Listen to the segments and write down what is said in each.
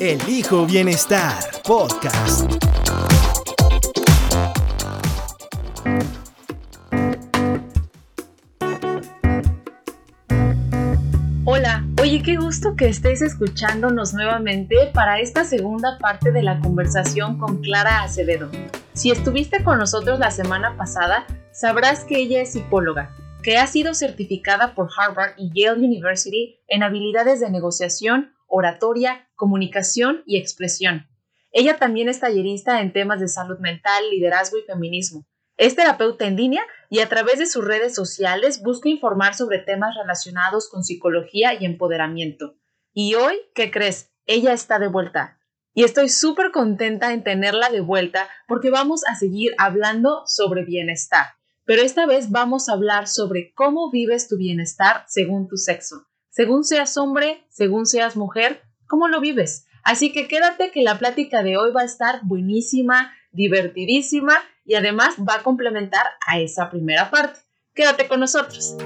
Elijo Bienestar Podcast. Hola, oye, qué gusto que estés escuchándonos nuevamente para esta segunda parte de la conversación con Clara Acevedo. Si estuviste con nosotros la semana pasada, sabrás que ella es psicóloga, que ha sido certificada por Harvard y Yale University en habilidades de negociación, oratoria, comunicación y expresión. Ella también es tallerista en temas de salud mental, liderazgo y feminismo. Es terapeuta en línea y a través de sus redes sociales busca informar sobre temas relacionados con psicología y empoderamiento. Y hoy, ¿qué crees? Ella está de vuelta. Y estoy súper contenta en tenerla de vuelta porque vamos a seguir hablando sobre bienestar. Pero esta vez vamos a hablar sobre cómo vives tu bienestar según tu sexo. Según seas hombre, según seas mujer, ¿cómo lo vives? Así que quédate que la plática de hoy va a estar buenísima, divertidísima y además va a complementar a esa primera parte. Quédate con nosotros.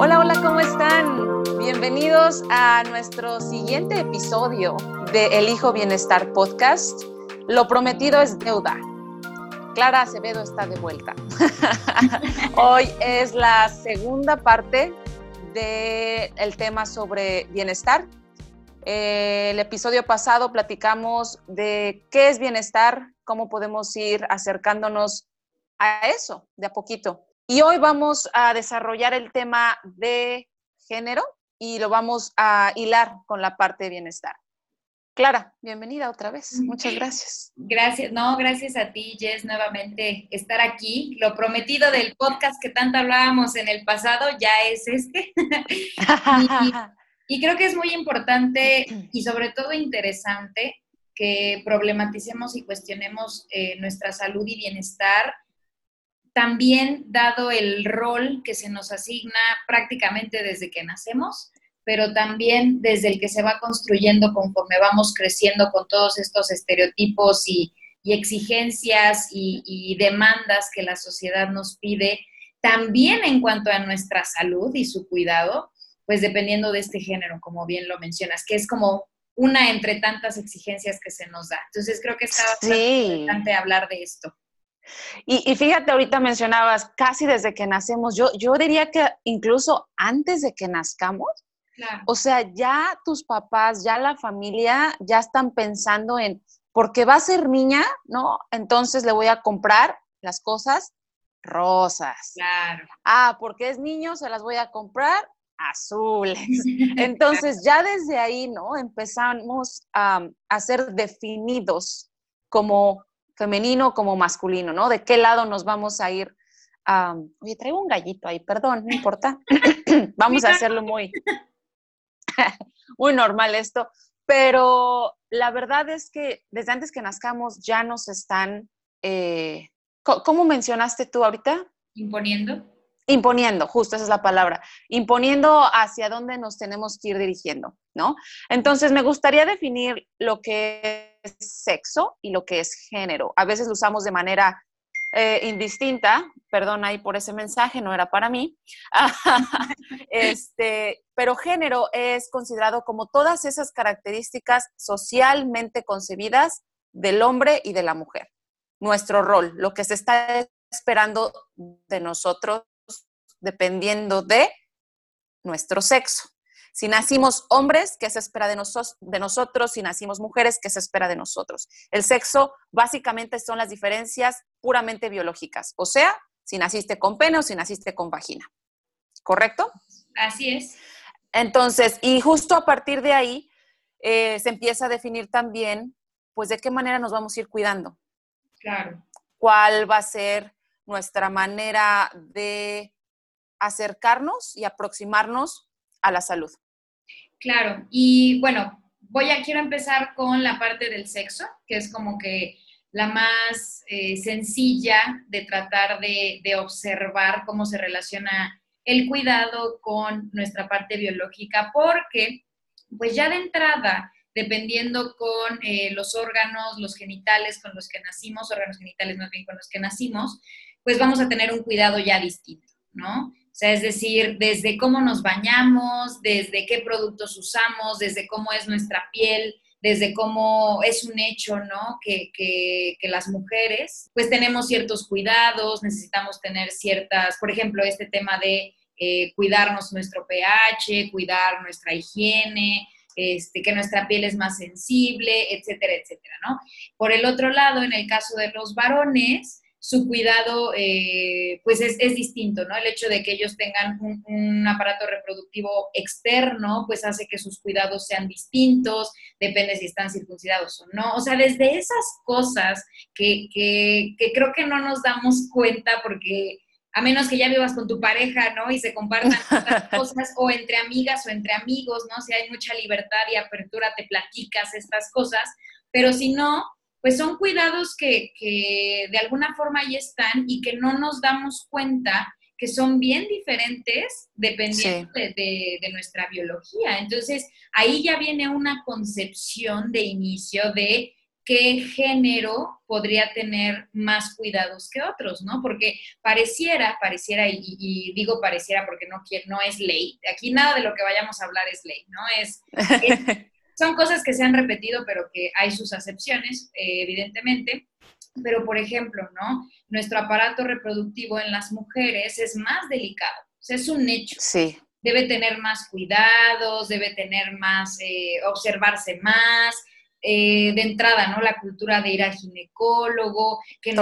Hola, hola, ¿cómo están? Bienvenidos a nuestro siguiente episodio de El Hijo Bienestar Podcast. Lo prometido es deuda. Clara Acevedo está de vuelta. Hoy es la segunda parte del tema sobre bienestar. Eh, el episodio pasado platicamos de qué es bienestar, cómo podemos ir acercándonos a eso de a poquito. Y hoy vamos a desarrollar el tema de género y lo vamos a hilar con la parte de bienestar. Clara, bienvenida otra vez. Muchas gracias. Gracias, no, gracias a ti, Jess, nuevamente estar aquí. Lo prometido del podcast que tanto hablábamos en el pasado ya es este. y, creo que es muy importante y sobre todo interesante que problematicemos y cuestionemos eh, nuestra salud y bienestar, también dado el rol que se nos asigna prácticamente desde que nacemos pero también desde el que se va construyendo conforme vamos creciendo con todos estos estereotipos y, exigencias y, demandas que la sociedad nos pide, también en cuanto a nuestra salud y su cuidado, pues dependiendo de este género, como bien lo mencionas, que es como una entre tantas exigencias que se nos da. Entonces creo que está bastante interesante hablar de esto. Y, fíjate, ahorita mencionabas casi desde que nacemos, yo, yo diría que incluso antes de que nazcamos, o sea, ya tus papás, ya la familia, ya están pensando en, porque va a ser niña, ¿no? Entonces le voy a comprar las cosas rosas. Claro. Ah, porque es niño, se las voy a comprar azules. Entonces ya desde ahí, ¿no? Empezamos a, ser definidos como femenino, como masculino, ¿no? De qué lado nos vamos a ir. oye, traigo un gallito ahí, perdón, no importa. vamos a hacerlo muy, muy normal esto, pero la verdad es que desde antes que nazcamos ya nos están, eh, ¿cómo mencionaste tú ahorita? Imponiendo. Imponiendo, justo esa es la palabra, imponiendo hacia dónde nos tenemos que ir dirigiendo, ¿no? Entonces, me gustaría definir lo que es sexo y lo que es género. A veces lo usamos de manera eh, indistinta, perdón ahí por ese mensaje, no era para mí, este, pero género es considerado como todas esas características socialmente concebidas del hombre y de la mujer. Nuestro rol, lo que se está esperando de nosotros dependiendo de nuestro sexo. Si nacimos hombres, ¿qué se espera de, de nosotros? Si nacimos mujeres, ¿qué se espera de nosotros? El sexo básicamente son las diferencias puramente biológicas, o sea, si naciste con pene o si naciste con vagina. ¿Correcto? Así es. Entonces, y justo a partir de ahí eh, se empieza a definir también, pues, de qué manera nos vamos a ir cuidando. Claro. ¿Cuál va a ser nuestra manera de acercarnos y aproximarnos a la salud. Claro, y bueno, voy a, quiero empezar con la parte del sexo, que es como que la más eh, sencilla de tratar de, observar cómo se relaciona el cuidado con nuestra parte biológica, porque pues ya de entrada, dependiendo con eh, los órganos, los genitales con los que nacimos, órganos genitales más bien con los que nacimos, pues vamos a tener un cuidado ya distinto, ¿no? O sea, es decir, desde cómo nos bañamos, desde qué productos usamos, desde cómo es nuestra piel, desde cómo es un hecho, ¿no? Que, las mujeres, pues tenemos ciertos cuidados, necesitamos tener ciertas, por ejemplo, este tema de eh, cuidarnos nuestro pH, cuidar nuestra higiene, este, que nuestra piel es más sensible, etcétera, etcétera, ¿no? Por el otro lado, en el caso de los varones, su cuidado eh, pues es, distinto, ¿no? El hecho de que ellos tengan un, aparato reproductivo externo, pues hace que sus cuidados sean distintos, depende si están circuncidados o no. O sea, desde esas cosas que, que, que creo que no nos damos cuenta porque a menos que ya vivas con tu pareja, ¿no? Y se compartan estas cosas, o entre amigas o entre amigos, ¿no? Si hay mucha libertad y apertura, te platicas estas cosas, pero si no, pues son cuidados que, de alguna forma ahí están y que no nos damos cuenta que son bien diferentes dependiendo de, nuestra biología. Entonces, ahí ya viene una concepción de inicio de qué género podría tener más cuidados que otros, ¿no? Porque pareciera, pareciera, y, digo pareciera porque no, no es ley, aquí nada de lo que vayamos a hablar es ley, ¿no? es son cosas que se han repetido, pero que hay sus acepciones, eh, evidentemente. Pero, por ejemplo, ¿no? Nuestro aparato reproductivo en las mujeres es más delicado. O sea, es un hecho. Sí. Debe tener más cuidados, debe tener más, eh, observarse más, eh, de entrada, ¿no? La cultura de ir al ginecólogo, que,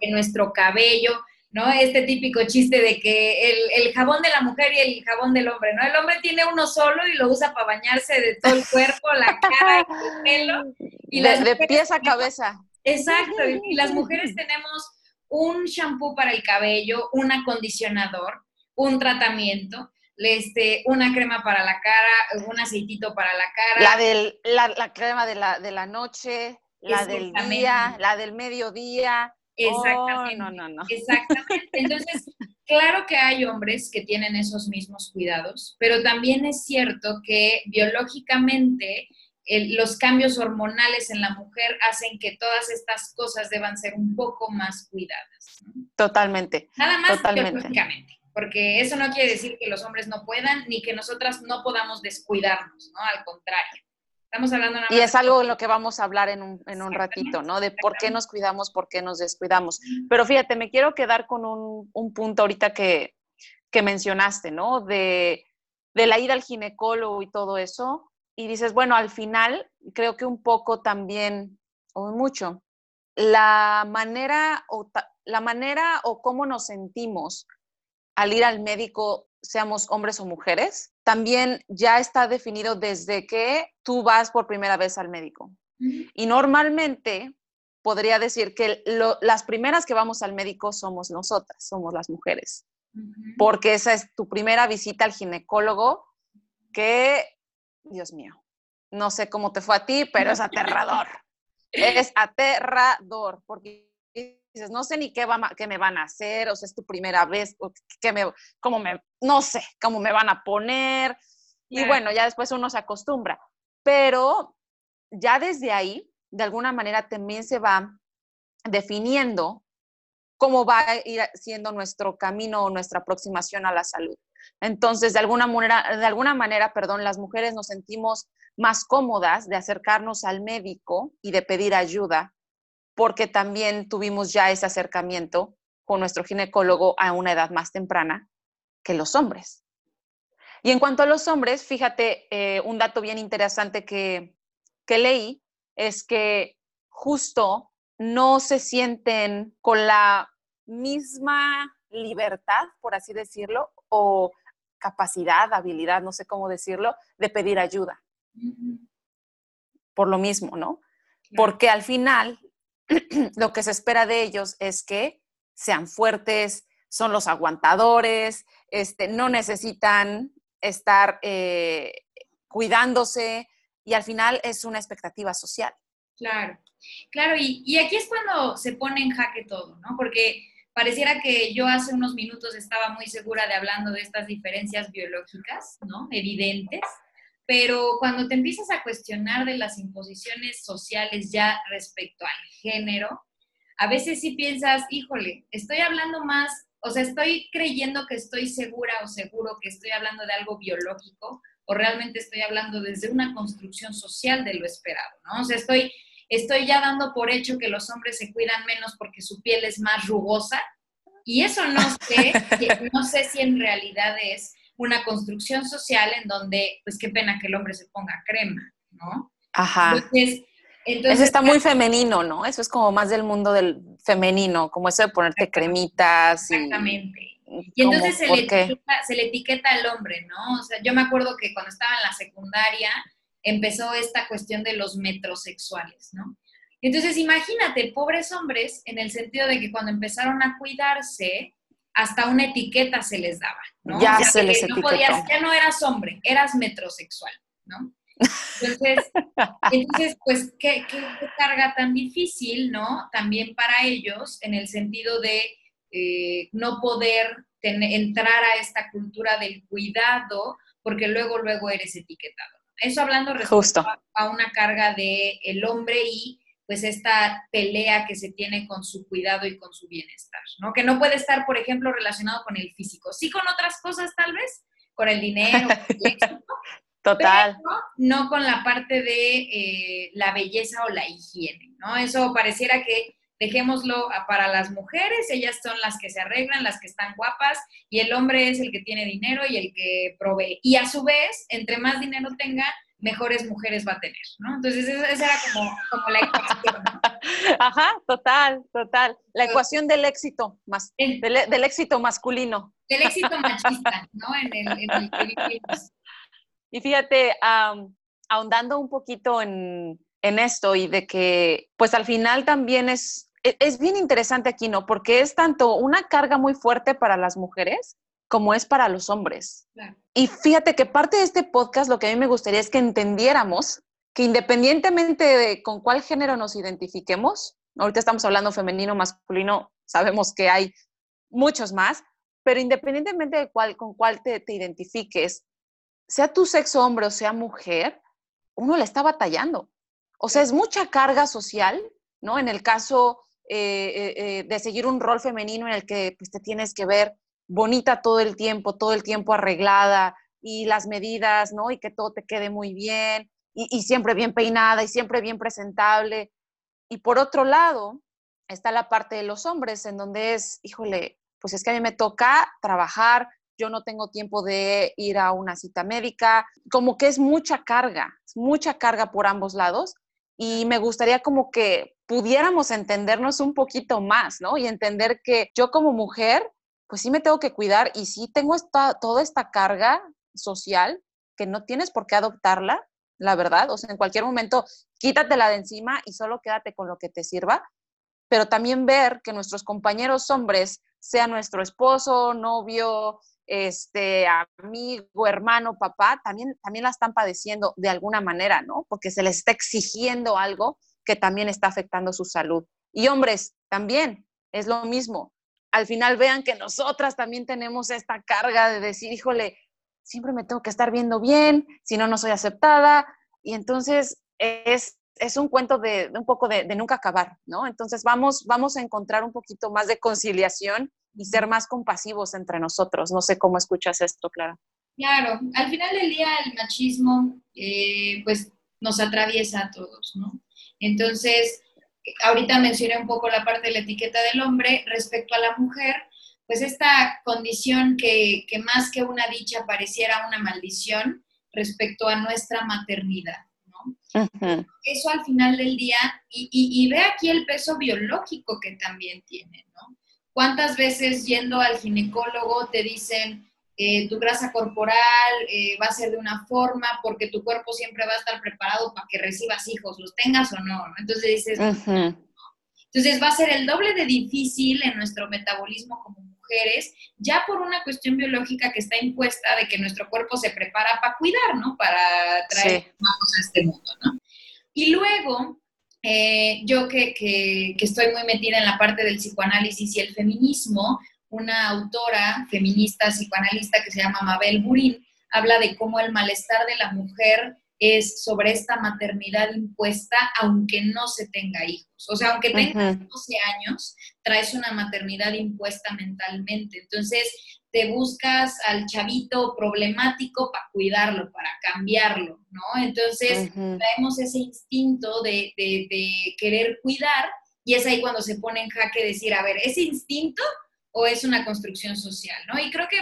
que nuestro cabello, ¿no? Este típico chiste de que el, jabón de la mujer y el jabón del hombre, ¿no? El hombre tiene uno solo y lo usa para bañarse de todo el cuerpo, la cara, el pelo. Y de, pies a cabeza. Exacto, y, las mujeres tenemos un shampoo para el cabello, un acondicionador, un tratamiento, este, una crema para la cara, un aceitito para la cara. La, del, la, crema de la, de la noche, la del día, la del mediodía Exactamente. no, no, no. Exactamente. Entonces, claro que hay hombres que tienen esos mismos cuidados, pero también es cierto que biológicamente los cambios hormonales en la mujer hacen que todas estas cosas deban ser un poco más cuidadas. Totalmente. Nada más biológicamente, porque eso no quiere decir que los hombres no puedan ni que nosotras no podamos descuidarnos, ¿no? Al contrario. Estamos hablando Y es algo en lo que vamos a hablar en un, en un ratito, ¿no? De por qué nos cuidamos, por qué nos descuidamos. Pero fíjate, me quiero quedar con un, un punto ahorita que, que mencionaste, ¿no? De, de la ida al ginecólogo y todo eso. Y dices, bueno, al final creo que un poco también, o mucho, la manera o, la manera o cómo nos sentimos al ir al médico seamos hombres o mujeres, también ya está definido desde que tú vas por primera vez al médico. Y normalmente podría decir que las primeras que vamos al médico somos nosotras, somos las mujeres, porque esa es tu primera visita al ginecólogo que, Dios mío, no sé cómo te fue a ti, pero es aterrador. es aterrador, porque dices, no sé ni qué, va, qué me van a hacer, o sea, es tu primera vez, qué me, cómo me, no sé, cómo me van a poner. Y bueno, ya después uno se acostumbra. Pero ya desde ahí, de alguna manera, también se va definiendo cómo va a ir siendo nuestro camino o nuestra aproximación a la salud. Entonces, de alguna manera, de alguna manera, perdón, las mujeres nos sentimos más cómodas de acercarnos al médico y de pedir ayuda porque también tuvimos ya ese acercamiento con nuestro ginecólogo a una edad más temprana que los hombres. Y en cuanto a los hombres, fíjate, eh, un dato bien interesante que, que leí es que justo no se sienten con la misma libertad, por así decirlo, o capacidad, habilidad, no sé cómo decirlo, de pedir ayuda. Por lo mismo, ¿no? Porque al final lo que se espera de ellos es que sean fuertes, son los aguantadores, este, no necesitan estar eh, cuidándose y al final es una expectativa social. Claro, claro, y, y, aquí es cuando se pone en jaque todo, ¿no? Porque pareciera que yo hace unos minutos estaba muy segura de hablando de estas diferencias biológicas, ¿no? Evidentes, pero cuando te empiezas a cuestionar de las imposiciones sociales ya respecto al género, a veces sí piensas, híjole, estoy hablando más, o sea, estoy creyendo que estoy segura o seguro que estoy hablando de algo biológico o realmente estoy hablando desde una construcción social de lo esperado, ¿no? O sea, estoy, estoy ya dando por hecho que los hombres se cuidan menos porque su piel es más rugosa y eso no sé, no sé si en realidad es una construcción social en donde, pues qué pena que el hombre se ponga crema, ¿no? Ajá. Entonces, eso está muy femenino, ¿no? Eso es como más del mundo del femenino, como eso de ponerte cremitas. Exactamente. Y, entonces se le, etiqueta, se le, etiqueta, al hombre, ¿no? O sea, yo me acuerdo que cuando estaba en la secundaria empezó esta cuestión de los metrosexuales, ¿no? Entonces imagínate, pobres hombres, en el sentido de que cuando empezaron a cuidarse, hasta una etiqueta se les daba, ¿no? Ya se les no ya no eras hombre, eras metrosexual, ¿no? Entonces, entonces pues, ¿qué, carga tan difícil, ¿no? También para ellos, en el sentido de eh, no poder entrar a esta cultura del cuidado, porque luego, luego eres etiquetado. Eso hablando respecto a, una carga de el hombre y pues esta pelea que se tiene con su cuidado y con su bienestar, ¿no? Que no puede estar, por ejemplo, relacionado con el físico, sí con otras cosas tal vez, con el dinero, Total. no con la parte de eh, la belleza o la higiene, ¿no? Eso pareciera que dejémoslo para las mujeres, ellas son las que se arreglan, las que están guapas, y el hombre es el que tiene dinero y el que provee. Y a su vez, entre más dinero tenga, mejores mujeres va a tener, ¿no? Entonces, esa era como, la ecuación. Ajá, total, total. La ecuación del éxito, más, del, éxito masculino. Del éxito machista, ¿no? En el, en el y fíjate, ahondando un poquito en, esto y de que, pues al final también es, e, es bien interesante aquí, ¿no? Porque es tanto una carga muy fuerte para las mujeres como es para los hombres. Y fíjate que parte de este podcast lo que a mí me gustaría es que entendiéramos que independientemente de con cuál género nos identifiquemos, ahorita estamos hablando femenino, masculino, sabemos que hay muchos más, pero independientemente de cuál, con cuál te, te identifiques, sea tu sexo hombre o sea mujer, uno le está batallando. O sea, es mucha carga social, ¿no? En el caso eh, eh, eh, de seguir un rol femenino en el que pues, te tienes que ver bonita todo el tiempo, todo el tiempo arreglada y las medidas, ¿no? Y que todo te quede muy bien y, siempre bien peinada y siempre bien presentable. Y por otro lado, está la parte de los hombres en donde es, híjole, pues es que a mí me toca trabajar, yo no tengo tiempo de ir a una cita médica, como que es mucha carga, mucha carga por ambos lados y me gustaría como que pudiéramos entendernos un poquito más, ¿no? Y entender que yo como mujer, pues sí me tengo que cuidar y sí tengo toda esta carga social que no tienes por qué adoptarla, la verdad, o sea, en cualquier momento quítatela de encima y solo quédate con lo que te sirva, pero también ver que nuestros compañeros hombres, sea nuestro esposo, novio, este, amigo, hermano, papá, también, también la están padeciendo de alguna manera, ¿no? Porque se les está exigiendo algo que también está afectando su salud. Y hombres, también es lo mismo. Al final vean que nosotras también tenemos esta carga de decir, híjole, siempre me tengo que estar viendo bien, si no, no soy aceptada. Y entonces es, es un cuento de, un poco de, de, nunca acabar, ¿no? Entonces vamos, vamos a encontrar un poquito más de conciliación y ser más compasivos entre nosotros. No sé cómo escuchas esto, Clara. Claro, al final del día el machismo eh, pues nos atraviesa a todos, ¿no? Entonces, ahorita mencioné un poco la parte de la etiqueta del hombre respecto a la mujer, pues esta condición que, que más que una dicha pareciera una maldición respecto a nuestra maternidad. ¿no? Eso al final del día, y, y, y, ve aquí el peso biológico que también tiene, ¿no? ¿Cuántas veces yendo al ginecólogo te dicen eh, tu grasa corporal eh, va a ser de una forma porque tu cuerpo siempre va a estar preparado para que recibas hijos, los tengas o no? Entonces dices, entonces va a ser el doble de difícil en nuestro metabolismo como mujer mujeres, ya por una cuestión biológica que está impuesta de que nuestro cuerpo se prepara para cuidar, ¿no? Para traer sí. a este mundo, ¿no? Y luego, eh, yo que, que, que estoy muy metida en la parte del psicoanálisis y el feminismo, una autora feminista psicoanalista que se llama Mabel Burín, habla de cómo el malestar de la mujer es sobre esta maternidad impuesta, aunque no se tenga hijos. O sea, aunque tengas 12 años, traes una maternidad impuesta mentalmente. Entonces, te buscas al chavito problemático para cuidarlo, para cambiarlo, ¿no? Entonces, traemos ese instinto de, de querer cuidar y es ahí cuando se pone en jaque decir, a ver, ese instinto o es una construcción social, ¿no? Y creo que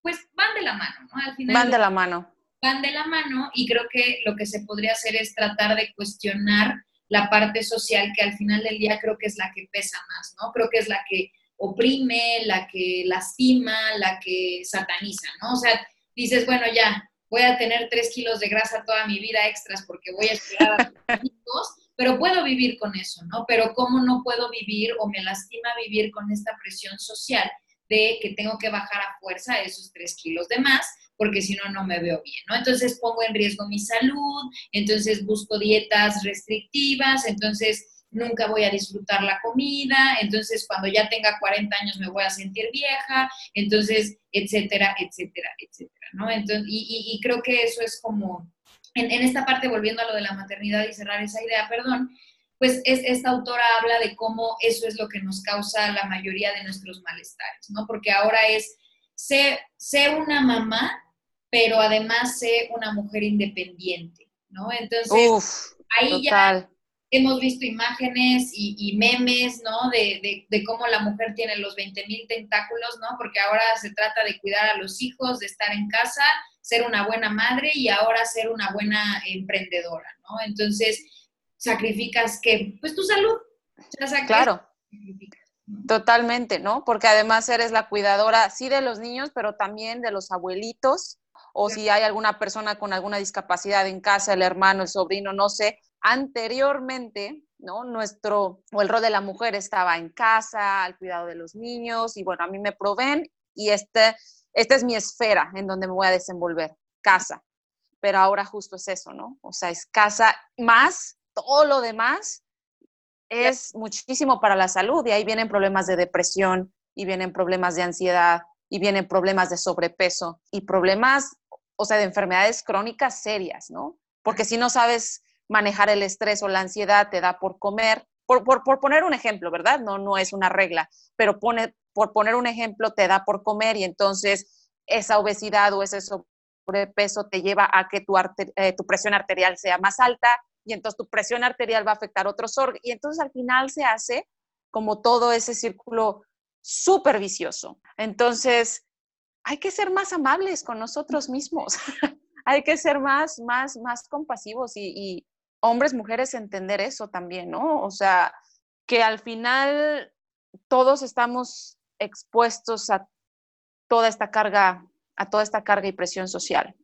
pues van de la mano, ¿no? Al final van de la mano. Van de la mano y creo que lo que se podría hacer es tratar de cuestionar la parte social que al final del día creo que es la que pesa más, ¿no? Creo que es la que oprime, la que lastima, la que sataniza, ¿no? O sea, dices, bueno, ya, voy a tener tres kilos de grasa toda mi vida extras porque voy a esperar a mis hijos, pero puedo vivir con eso, ¿no? Pero ¿cómo no puedo vivir o me lastima vivir con esta presión social de que tengo que bajar a fuerza esos tres kilos de más? porque si no, no me veo bien, ¿no? Entonces pongo en riesgo mi salud, entonces busco dietas restrictivas, entonces nunca voy a disfrutar la comida, entonces cuando ya tenga 40 años me voy a sentir vieja, entonces, etcétera, etcétera, etcétera, ¿no? Entonces, y, y creo que eso es como en, esta parte, volviendo a lo de la maternidad y cerrar esa idea, perdón, pues es, esta autora habla de cómo eso es lo que nos causa la mayoría de nuestros malestares, ¿no? Porque ahora es, sé, sé una mamá, pero además sé una mujer independiente, ¿no? Entonces, ahí ya hemos visto imágenes y, memes, ¿no? De, de, cómo la mujer tiene los 20 mil tentáculos, ¿no? Porque ahora se trata de cuidar a los hijos, de estar en casa ser una buena madre y ahora ser una buena emprendedora, ¿no? Entonces, sacrificas que, pues tu salud. claro. Totalmente, ¿no? Porque además eres la cuidadora, sí de los niños, pero también de los abuelitos, o si hay alguna persona con alguna discapacidad en casa, el hermano, el sobrino, no sé. Anteriormente, ¿no? Nuestro, o el rol de la mujer estaba en casa, al cuidado de los niños, y bueno, a mí me proveen, y este esta es mi esfera en donde me voy a desenvolver, casa. Pero ahora justo es eso, ¿no? O sea, es casa más todo lo demás es muchísimo para la salud y ahí vienen problemas de depresión y vienen problemas de ansiedad y vienen problemas de sobrepeso y problemas, o sea, de enfermedades crónicas serias, ¿no? Porque si no sabes manejar el estrés o la ansiedad, te da por comer, por, por, por poner un ejemplo, ¿verdad? No, no es una regla, pero pone, por poner un ejemplo, te da por comer y entonces esa obesidad o ese sobrepeso te lleva a que tu, eh, tu presión arterial sea más alta y entonces tu presión arterial va a afectar otros órganos y entonces al final se hace como todo ese círculo súper vicioso. Entonces, hay que ser más amables con nosotros mismos, hay que ser más, más, más compasivos y hombres, mujeres, entender eso también, ¿no? O sea, que al final todos estamos expuestos a toda esta carga, a toda esta carga y presión social.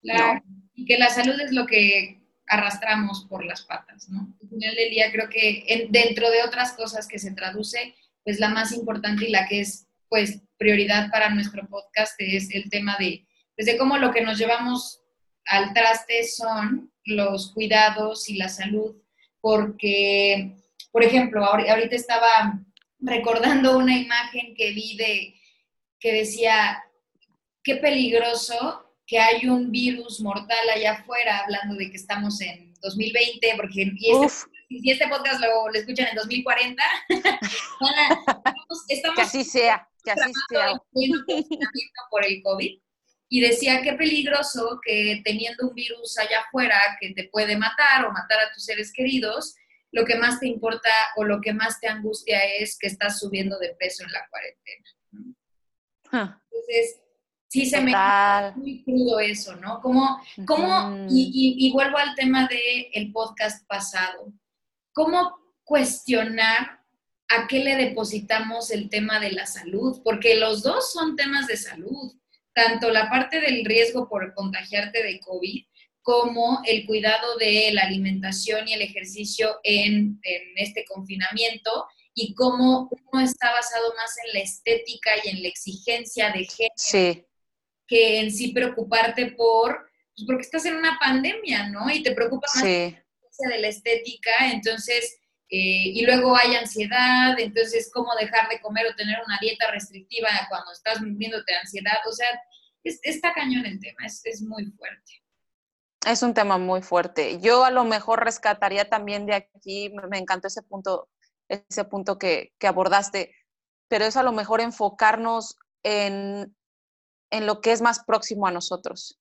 Claro, y que la salud es lo que arrastramos por las patas, ¿no? Al final del día creo que dentro de otras cosas que se traduce, pues la más importante y la que es pues prioridad para nuestro podcast es el tema de, pues, cómo lo que nos llevamos al traste son los cuidados y la salud, porque, por ejemplo, ahorita estaba recordando una imagen que vi de que decía, qué peligroso que hay un virus mortal allá afuera, hablando de que estamos en 2020, porque este, si este podcast lo, escuchan en 2040, estamos, que así sea, que así sea. por el COVID. Y decía, qué peligroso que teniendo un virus allá afuera que te puede matar o matar a tus seres queridos, lo que más te importa o lo que más te angustia es que estás subiendo de peso en la cuarentena. Entonces, sí se me hace muy crudo eso, ¿no? Como, cómo y, vuelvo al tema del el podcast pasado, ¿cómo cuestionar a qué le depositamos el tema de la salud? Porque los dos son temas de salud, tanto la parte del riesgo por contagiarte de COVID como el cuidado de la alimentación y el ejercicio en, este confinamiento y cómo uno está basado más en la estética y en la exigencia de género que en sí preocuparte por, pues porque estás en una pandemia, ¿no? Y te preocupa más de la estética, entonces, eh, y luego hay ansiedad, entonces, cómo dejar de comer o tener una dieta restrictiva cuando estás viviéndote ansiedad, o sea, está cañón el tema, es, es muy fuerte. Es un tema muy fuerte. Yo a lo mejor rescataría también de aquí, me encantó ese punto, ese punto que, que abordaste, pero es a lo mejor enfocarnos en, en, lo que es más próximo a nosotros.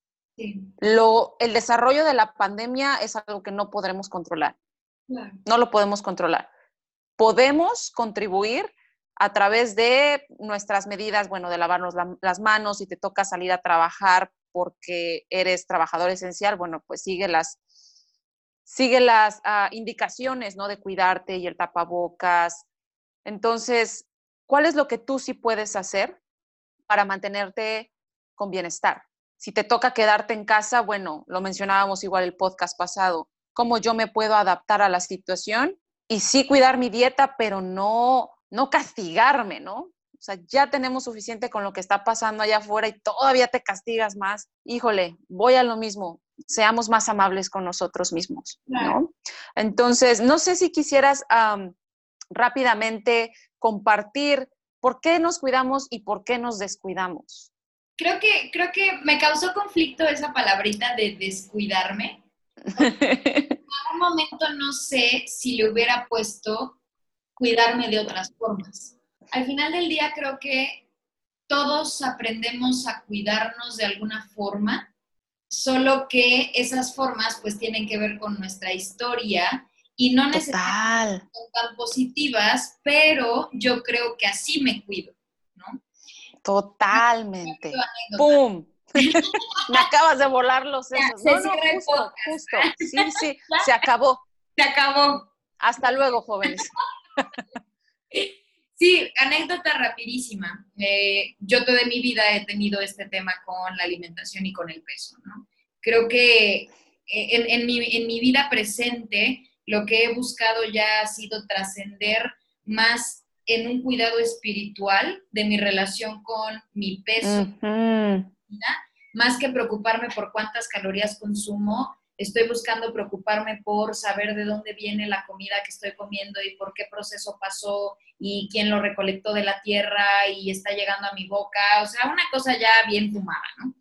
Lo, el desarrollo de la pandemia es algo que no podremos controlar. No lo podemos controlar. Podemos contribuir a través de nuestras medidas, bueno, de lavarnos las manos, si te toca salir a trabajar porque eres trabajador esencial, bueno, pues sigue las, sigue las ah, indicaciones, ¿no? De cuidarte y el tapabocas. Entonces, ¿cuál es lo que tú sí puedes hacer para mantenerte con bienestar? Si te toca quedarte en casa, bueno, lo mencionábamos igual el podcast pasado, cómo yo me puedo adaptar a la situación y sí cuidar mi dieta, pero no, no castigarme, ¿no? O sea, ya tenemos suficiente con lo que está pasando allá afuera y todavía te castigas más. Híjole, voy a lo mismo. Seamos más amables con nosotros mismos, ¿no? Entonces, no sé si quisieras rápidamente compartir por qué nos cuidamos y por qué nos descuidamos. Creo que, creo que me causó conflicto esa palabrita de descuidarme. en algún momento no sé si le hubiera puesto cuidarme de otras formas al final del día creo que todos aprendemos a cuidarnos de alguna forma, solo que esas formas pues tienen que ver con nuestra historia y no necesariamente son tan positivas, pero yo creo que así me cuido, ¿no? Totalmente. ¡Pum! me acabas de volar los sesos. No, no, justo, justo. Sí, sí, se acabó. Se acabó. Hasta luego, jóvenes. Sí, anécdota rapidísima. Eh, yo toda mi vida he tenido este tema con la alimentación y con el peso, ¿no? Creo que eh, en, mi, vida presente lo que he buscado ya ha sido trascender más en un cuidado espiritual de mi relación con mi peso, más que preocuparme por cuántas calorías consumo, estoy buscando preocuparme por saber de dónde viene la comida que estoy comiendo y por qué proceso pasó y quién lo recolectó de la tierra y está llegando a mi boca. O sea, una cosa ya bien fumada, ¿no?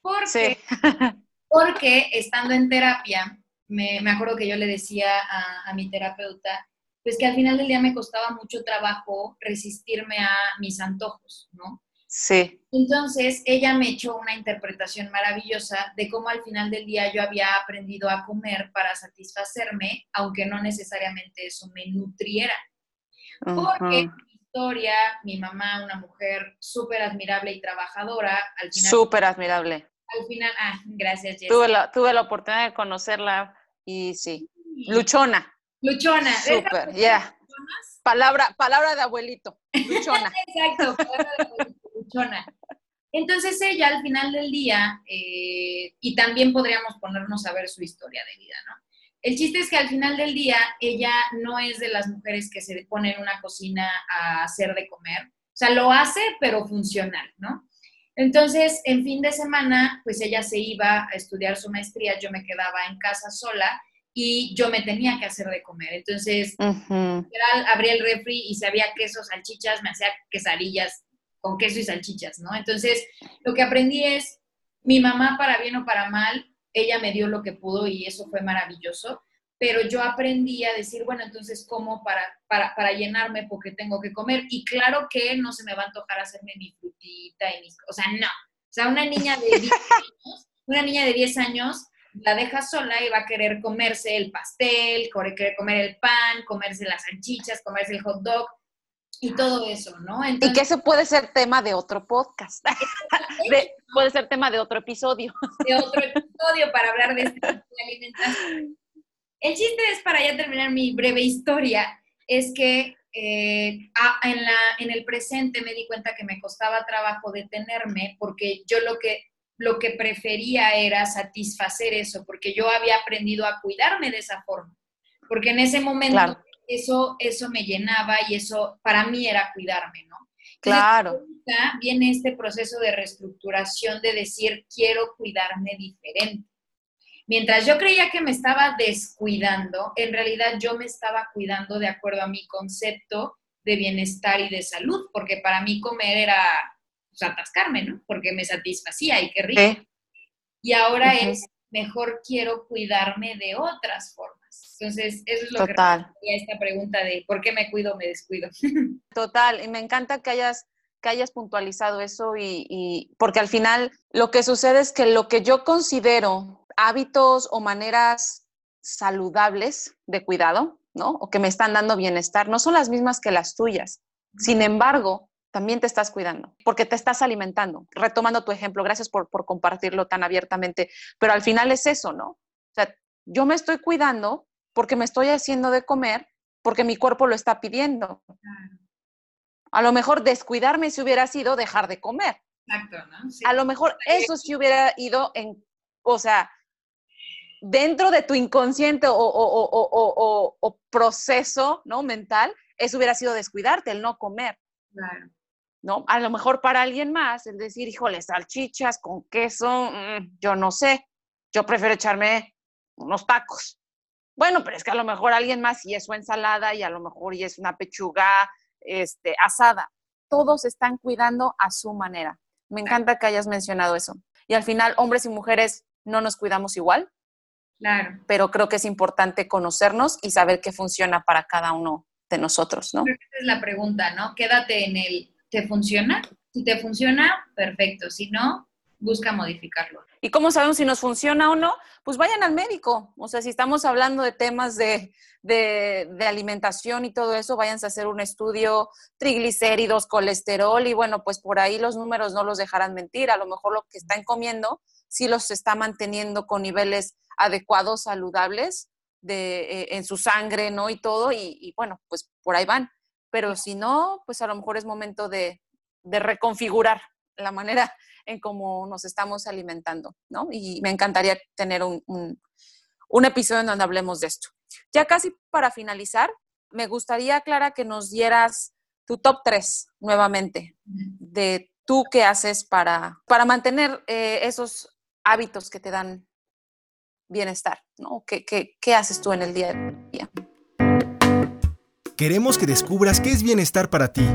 Porque, porque estando en terapia, me, acuerdo que yo le decía a, a mi terapeuta, pues que al final del día me costaba mucho trabajo resistirme a mis antojos, ¿no? Sí. Entonces, ella me echó una interpretación maravillosa de cómo al final del día yo había aprendido a comer para satisfacerme, aunque no necesariamente eso me nutriera. Porque en mi historia, mi mamá, una mujer súper admirable y trabajadora, al final... Súper admirable. Al final, ah, gracias, Tuve la, tuve la oportunidad de conocerla y sí, luchona. Luchona. Súper, ya. Palabra, palabra de abuelito, luchona. Exacto, palabra de abuelito. Entonces ella al final del día, eh, y también podríamos ponernos a ver su historia de vida, ¿no? El chiste es que al final del día ella no es de las mujeres que se ponen en una cocina a hacer de comer. O sea, lo hace, pero funcional, ¿no? Entonces, en fin de semana, pues ella se iba a estudiar su maestría, yo me quedaba en casa sola y yo me tenía que hacer de comer. Entonces, abría el refri y si había quesos, salchichas, me hacía quesadillas con queso y salchichas, ¿no? Entonces, lo que aprendí es, mi mamá, para bien o para mal, ella me dio lo que pudo y eso fue maravilloso, pero yo aprendí a decir, bueno, entonces, ¿cómo para, para, llenarme porque tengo que comer? Y claro que no se me va a antojar hacerme mi frutita y mis... O sea, no. O sea, una niña de 10 años, una niña de 10 años la deja sola y va a querer comerse el pastel, querer comer el pan, comerse las salchichas, comerse el hot dog y todo eso, ¿no? y que eso puede ser tema de otro podcast, puede ser tema de otro episodio. De otro episodio para hablar de, este de alimentación. El chiste es, para ya terminar mi breve historia, es que eh, en, la, en el presente me di cuenta que me costaba trabajo detenerme porque yo lo que, lo que prefería era satisfacer eso, porque yo había aprendido a cuidarme de esa forma. Porque en ese momento eso, eso me llenaba y eso para mí era cuidarme, ¿no? Claro. viene este proceso de reestructuración de decir, quiero cuidarme diferente. Mientras yo creía que me estaba descuidando, en realidad yo me estaba cuidando de acuerdo a mi concepto de bienestar y de salud, porque para mí comer era pues, atascarme, ¿no? Porque me satisfacía y qué rico. Y ahora es, mejor quiero cuidarme de otras formas. Entonces, eso es lo Total. que a esta pregunta de ¿por qué me cuido o me descuido? Total, y me encanta que hayas que hayas puntualizado eso y, y, porque al final lo que sucede es que lo que yo considero hábitos o maneras saludables de cuidado, ¿no? O que me están dando bienestar, no son las mismas que las tuyas. Sin embargo, también te estás cuidando, porque te estás alimentando. Retomando tu ejemplo, gracias por, por compartirlo tan abiertamente, pero al final es eso, ¿no? O sea, yo me estoy cuidando porque me estoy haciendo de comer, porque mi cuerpo lo está pidiendo. A lo mejor descuidarme si hubiera sido dejar de comer. Exacto, ¿no? A lo mejor eso sí hubiera ido en, o sea, dentro de tu inconsciente o, proceso ¿no? mental, eso hubiera sido descuidarte, el no comer. Claro. ¿no? A lo mejor para alguien más, el decir, híjole, salchichas con queso, mm, yo no sé, yo prefiero echarme unos tacos, bueno, pero es que a lo mejor alguien más y es su ensalada y a lo mejor y es una pechuga este, asada. Todos están cuidando a su manera. Me encanta que hayas mencionado eso. Y al final, hombres y mujeres no nos cuidamos igual. Claro. Pero creo que es importante conocernos y saber qué funciona para cada uno de nosotros, ¿no? Esa es la pregunta, ¿no? Quédate en el, ¿te funciona? Si te funciona, perfecto. Si no, busca modificarlo. ¿Y cómo sabemos si nos funciona o no? Pues vayan al médico. O sea, si estamos hablando de temas de, alimentación y todo eso, váyanse a hacer un estudio, triglicéridos, colesterol y bueno, pues por ahí los números no los dejarán mentir. A lo mejor lo que están comiendo sí los está manteniendo con niveles adecuados, saludables de, eh, en su sangre, ¿no? Y todo, y, bueno, pues por ahí van. Pero si no, pues a lo mejor es momento de, de reconfigurar la manera en cómo nos estamos alimentando, ¿no? Y me encantaría tener un, un, episodio en donde hablemos de esto. Ya casi para finalizar, me gustaría, Clara, que nos dieras tu top 3 nuevamente de tú qué haces para, para mantener eh, esos hábitos que te dan bienestar, ¿no? ¿Qué, qué, qué haces tú en el día a día? Queremos que descubras qué es bienestar para ti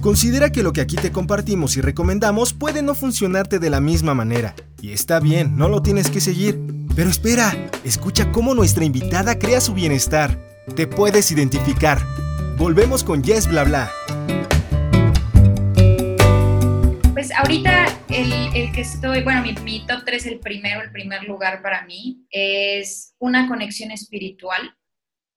Considera que lo que aquí te compartimos y recomendamos puede no funcionarte de la misma manera. Y está bien, no lo tienes que seguir. Pero espera, escucha cómo nuestra invitada crea su bienestar. Te puedes identificar. Volvemos con Yes Bla Bla. Pues ahorita el, que estoy, bueno, mi, mi top 3, el primero, el primer lugar para mí, es una conexión espiritual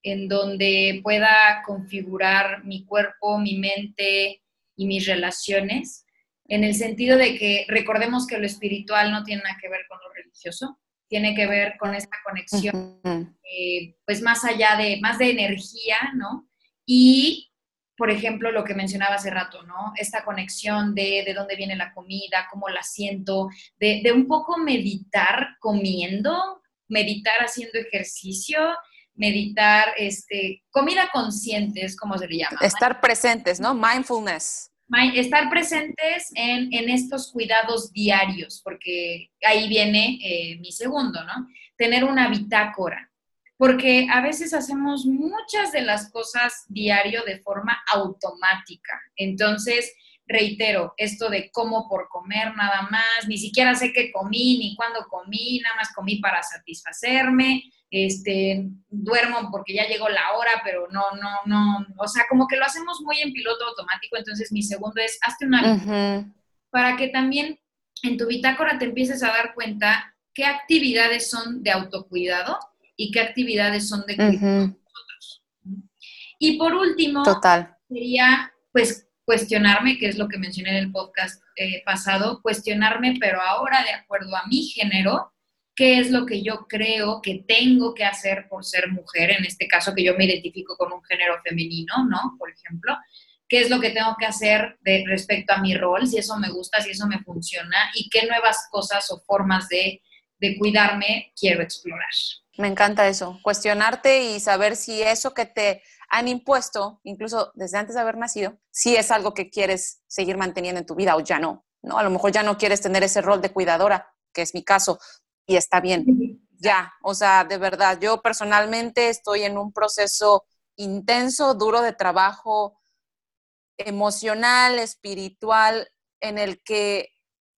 en donde pueda configurar mi cuerpo, mi mente, y mis relaciones, en el sentido de que recordemos que lo espiritual no tiene nada que ver con lo religioso, tiene que ver con esta conexión, eh, pues más allá de, más de energía, ¿no? Y, por ejemplo, lo que mencionaba hace rato, ¿no? Esta conexión de, de dónde viene la comida, cómo la siento, de, de un poco meditar comiendo, meditar haciendo ejercicio, meditar, este, comida consciente es como se le llama. Estar presentes, ¿no? Mindfulness estar presentes en, estos cuidados diarios, porque ahí viene eh, mi segundo, ¿no? Tener una bitácora, porque a veces hacemos muchas de las cosas diario de forma automática. Entonces, reitero, esto de cómo por comer nada más, ni siquiera sé qué comí, ni cuándo comí, nada más comí para satisfacerme, este, duermo porque ya llegó la hora, pero no, no, no, o sea, como que lo hacemos muy en piloto automático, entonces mi segundo es, hazte una para que también en tu bitácora te empieces a dar cuenta qué actividades son de autocuidado y qué actividades son de cuidado de nosotros. Y por último, Total. sería, pues, cuestionarme, que es lo que mencioné en el podcast eh, pasado, cuestionarme, pero ahora de acuerdo a mi género, qué es lo que yo creo que tengo que hacer por ser mujer, en este caso que yo me identifico con un género femenino, ¿no? Por ejemplo, qué es lo que tengo que hacer de, respecto a mi rol, si eso me gusta, si eso me funciona y qué nuevas cosas o formas de, de cuidarme quiero explorar. Me encanta eso, cuestionarte y saber si eso que te han impuesto, incluso desde antes de haber nacido, si es algo que quieres seguir manteniendo en tu vida o ya no, ¿no? A lo mejor ya no quieres tener ese rol de cuidadora, que es mi caso, y está bien. Ya, o sea, de verdad, yo personalmente estoy en un proceso intenso, duro de trabajo emocional, espiritual, en el que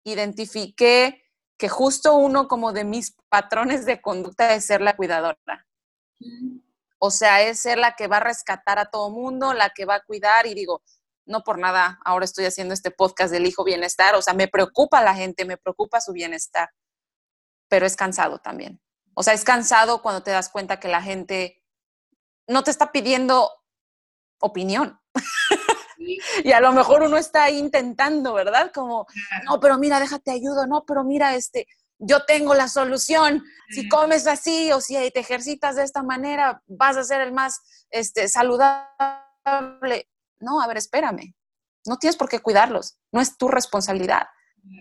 identifiqué que justo uno como de mis patrones de conducta es ser la cuidadora. O sea, es ser la que va a rescatar a todo mundo, la que va a cuidar y digo, no por nada, ahora estoy haciendo este podcast del hijo bienestar, o sea, me preocupa la gente, me preocupa su bienestar, pero es cansado también. O sea, es cansado cuando te das cuenta que la gente no te está pidiendo opinión. y a lo mejor uno está ahí intentando, ¿verdad? Como, no, pero mira, déjate ayudo, no, pero mira, este, yo tengo la solución. Si comes así o si te ejercitas de esta manera, vas a ser el más este, saludable. No, a ver, espérame. No tienes por qué cuidarlos. No es tu responsabilidad.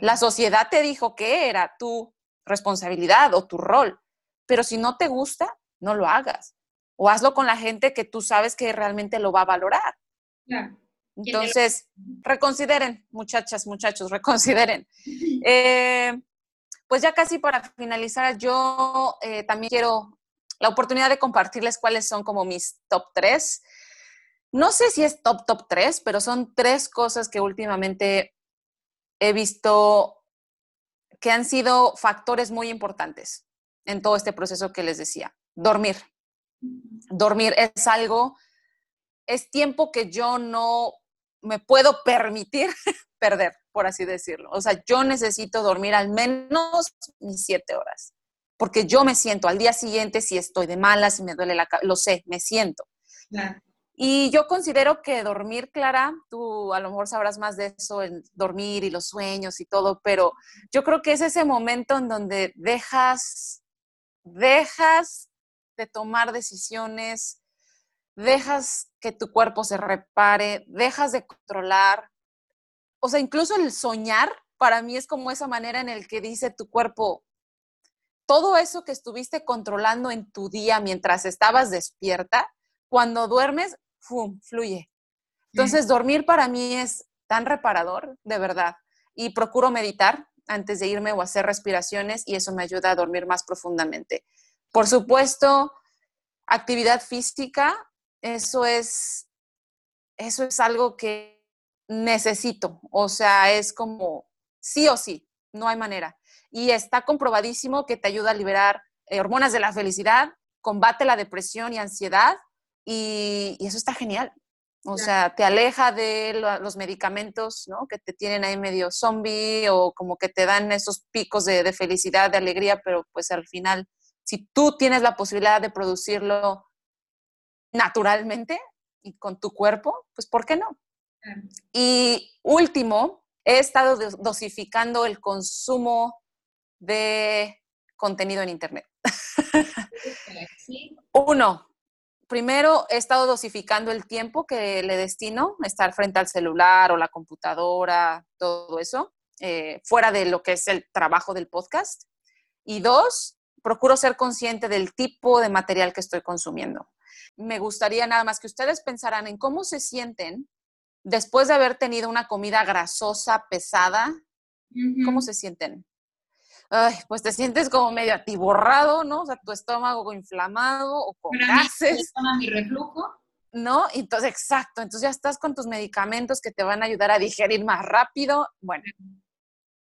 La sociedad te dijo que era tu responsabilidad o tu rol. Pero si no te gusta, no lo hagas. O hazlo con la gente que tú sabes que realmente lo va a valorar. Entonces, reconsideren, muchachas, muchachos, reconsideren. Eh, pues ya casi para finalizar, yo eh, también quiero la oportunidad de compartirles cuáles son como mis top tres. No sé si es top, top tres, pero son tres cosas que últimamente he visto que han sido factores muy importantes en todo este proceso que les decía. Dormir. Dormir es algo, es tiempo que yo no me puedo permitir perder, por así decirlo. O sea, yo necesito dormir al menos mis siete horas, porque yo me siento al día siguiente si estoy de malas, si me duele la cabeza, lo sé, me siento. Y yo considero que dormir, Clara, tú a lo mejor sabrás más de eso, el dormir y los sueños y todo, pero yo creo que es ese momento en donde dejas, dejas de tomar decisiones, dejas que tu cuerpo se repare, dejas de controlar. O sea, incluso el soñar para mí es como esa manera en el que dice tu cuerpo, todo eso que estuviste controlando en tu día mientras estabas despierta, cuando duermes, ¡fum!, fluye. Entonces, dormir para mí es tan reparador, de verdad. Y procuro meditar antes de irme o hacer respiraciones y eso me ayuda a dormir más profundamente. Por supuesto, actividad física, eso es, eso es algo que necesito. O sea, es como sí o sí, no hay manera. Y está comprobadísimo que te ayuda a liberar eh, hormonas de la felicidad, combate la depresión y ansiedad, y, eso está genial. O sea, te aleja de los medicamentos, ¿no? Que te tienen ahí medio zombie o como que te dan esos picos de, de felicidad, de alegría, pero pues al final, si tú tienes la posibilidad de producirlo naturalmente y con tu cuerpo, pues ¿por qué no? Y último, he estado dosificando el consumo de contenido en Internet. Uno, primero he estado dosificando el tiempo que le destino, estar frente al celular o la computadora, todo eso, eh, fuera de lo que es el trabajo del podcast. Y dos, procuro ser consciente del tipo de material que estoy consumiendo me gustaría nada más que ustedes pensaran en cómo se sienten después de haber tenido una comida grasosa, pesada. ¿Cómo se sienten? Ay, pues te sientes como medio atiborrado, ¿no? O sea, tu estómago inflamado o con gases. mi reflujo. ¿No? Entonces, exacto. Entonces ya estás con tus medicamentos que te van a ayudar a digerir más rápido. Bueno,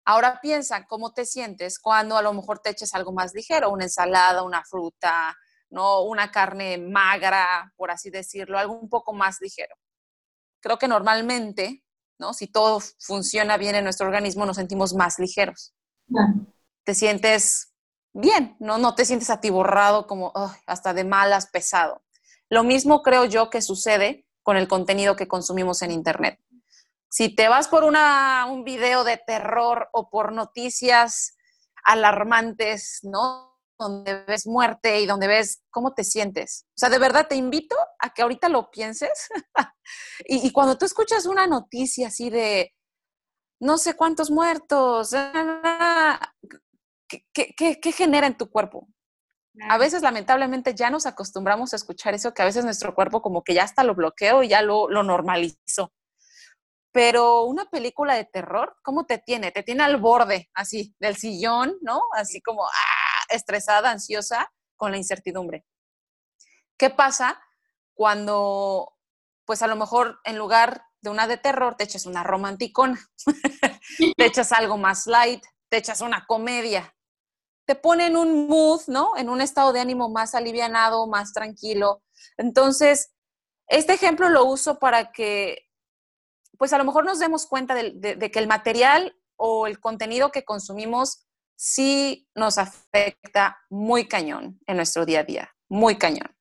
ahora piensa cómo te sientes cuando a lo mejor te eches algo más ligero, una ensalada, una fruta, ¿no? Una carne magra, por así decirlo, algo un poco más ligero. Creo que normalmente, ¿no? Si todo funciona bien en nuestro organismo, nos sentimos más ligeros. Te sientes bien, ¿no? No te sientes atiborrado como hasta de malas, pesado. Lo mismo creo yo que sucede con el contenido que consumimos en Internet. Si te vas por una, un video de terror o por noticias alarmantes, ¿no? donde ves muerte y donde ves cómo te sientes. O sea, de verdad te invito a que ahorita lo pienses y, cuando tú escuchas una noticia así de no sé cuántos muertos, ¿qué, genera en tu cuerpo? A veces, lamentablemente, ya nos acostumbramos a escuchar eso, que a veces nuestro cuerpo como que ya hasta lo bloqueó y ya lo, lo normalizó. Pero una película de terror, ¿cómo te tiene? Te tiene al borde, así, del sillón, ¿no? Así como ¡ah! estresada, ansiosa, con la incertidumbre. ¿Qué pasa cuando, pues a lo mejor en lugar de una de terror, te echas una romanticona, te echas algo más light, te echas una comedia, te pone en un mood, ¿no? En un estado de ánimo más alivianado, más tranquilo. Entonces, este ejemplo lo uso para que, pues a lo mejor nos demos cuenta de, que el material o el contenido que consumimos sí nos afecta muy cañón en nuestro día a día, muy cañón.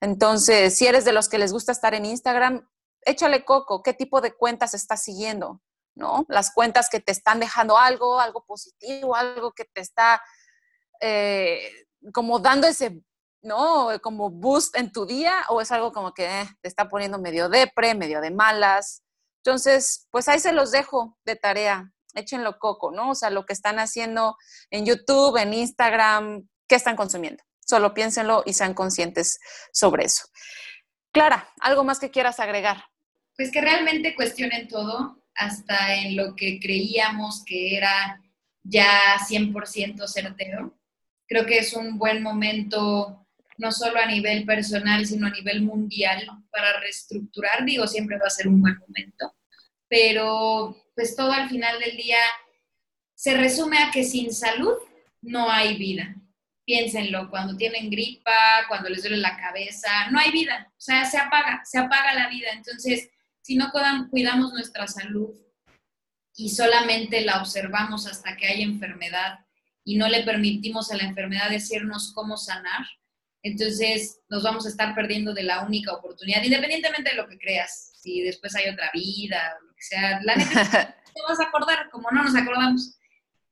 Entonces, si eres de los que les gusta estar en Instagram, échale coco, qué tipo de cuentas estás siguiendo, ¿no? Las cuentas que te están dejando algo, algo positivo, algo que te está eh, como dando ese, ¿no? Como boost en tu día, o es algo como que eh, te está poniendo medio depre, medio de malas. Entonces, pues ahí se los dejo de tarea, échenlo coco, ¿no? O sea, lo que están haciendo en YouTube, en Instagram, ¿qué están consumiendo? Solo piénsenlo y sean conscientes sobre eso. Clara, ¿algo más que quieras agregar? Pues que realmente cuestionen todo, hasta en lo que creíamos que era ya 100% certero. Creo que es un buen momento, no solo a nivel personal, sino a nivel mundial, para reestructurar. Digo, siempre va a ser un buen momento, pero pues todo al final del día se resume a que sin salud no hay vida. Piénsenlo, cuando tienen gripa, cuando les duele la cabeza, no hay vida, o sea, se apaga, se apaga la vida. Entonces, si no cuidamos nuestra salud y solamente la observamos hasta que hay enfermedad y no le permitimos a la enfermedad decirnos cómo sanar, entonces nos vamos a estar perdiendo de la única oportunidad, independientemente de lo que creas, si después hay otra vida o lo que sea, la neta te vas a acordar, como no nos acordamos.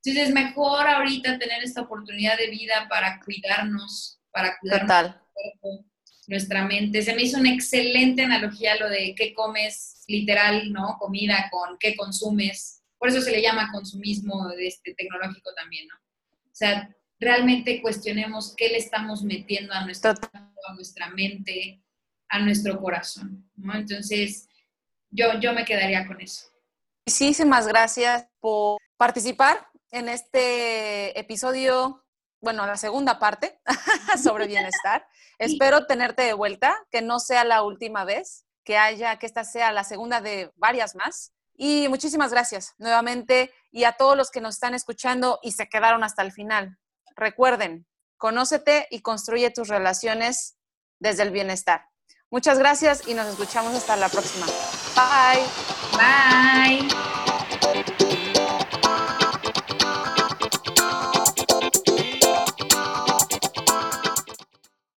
Entonces es mejor ahorita tener esta oportunidad de vida para cuidarnos, para cuidar nuestro cuerpo, nuestra mente. Se me hizo una excelente analogía lo de qué comes, literal, ¿no? Comida con qué consumes. Por eso se le llama consumismo este, tecnológico también, ¿no? O sea, realmente cuestionemos qué le estamos metiendo a, nuestro, a nuestra mente, a nuestro corazón, ¿no? Entonces, yo, yo me quedaría con eso. Muchísimas gracias por participar en este episodio bueno, la segunda parte sobre bienestar. Espero tenerte de vuelta, que no sea la última vez, que haya, que esta sea la segunda de varias más. Y muchísimas gracias nuevamente y a todos los que nos están escuchando y se quedaron hasta el final. Recuerden, conócete y construye tus relaciones desde el bienestar. Muchas gracias y nos escuchamos hasta la próxima. Bye. Bye.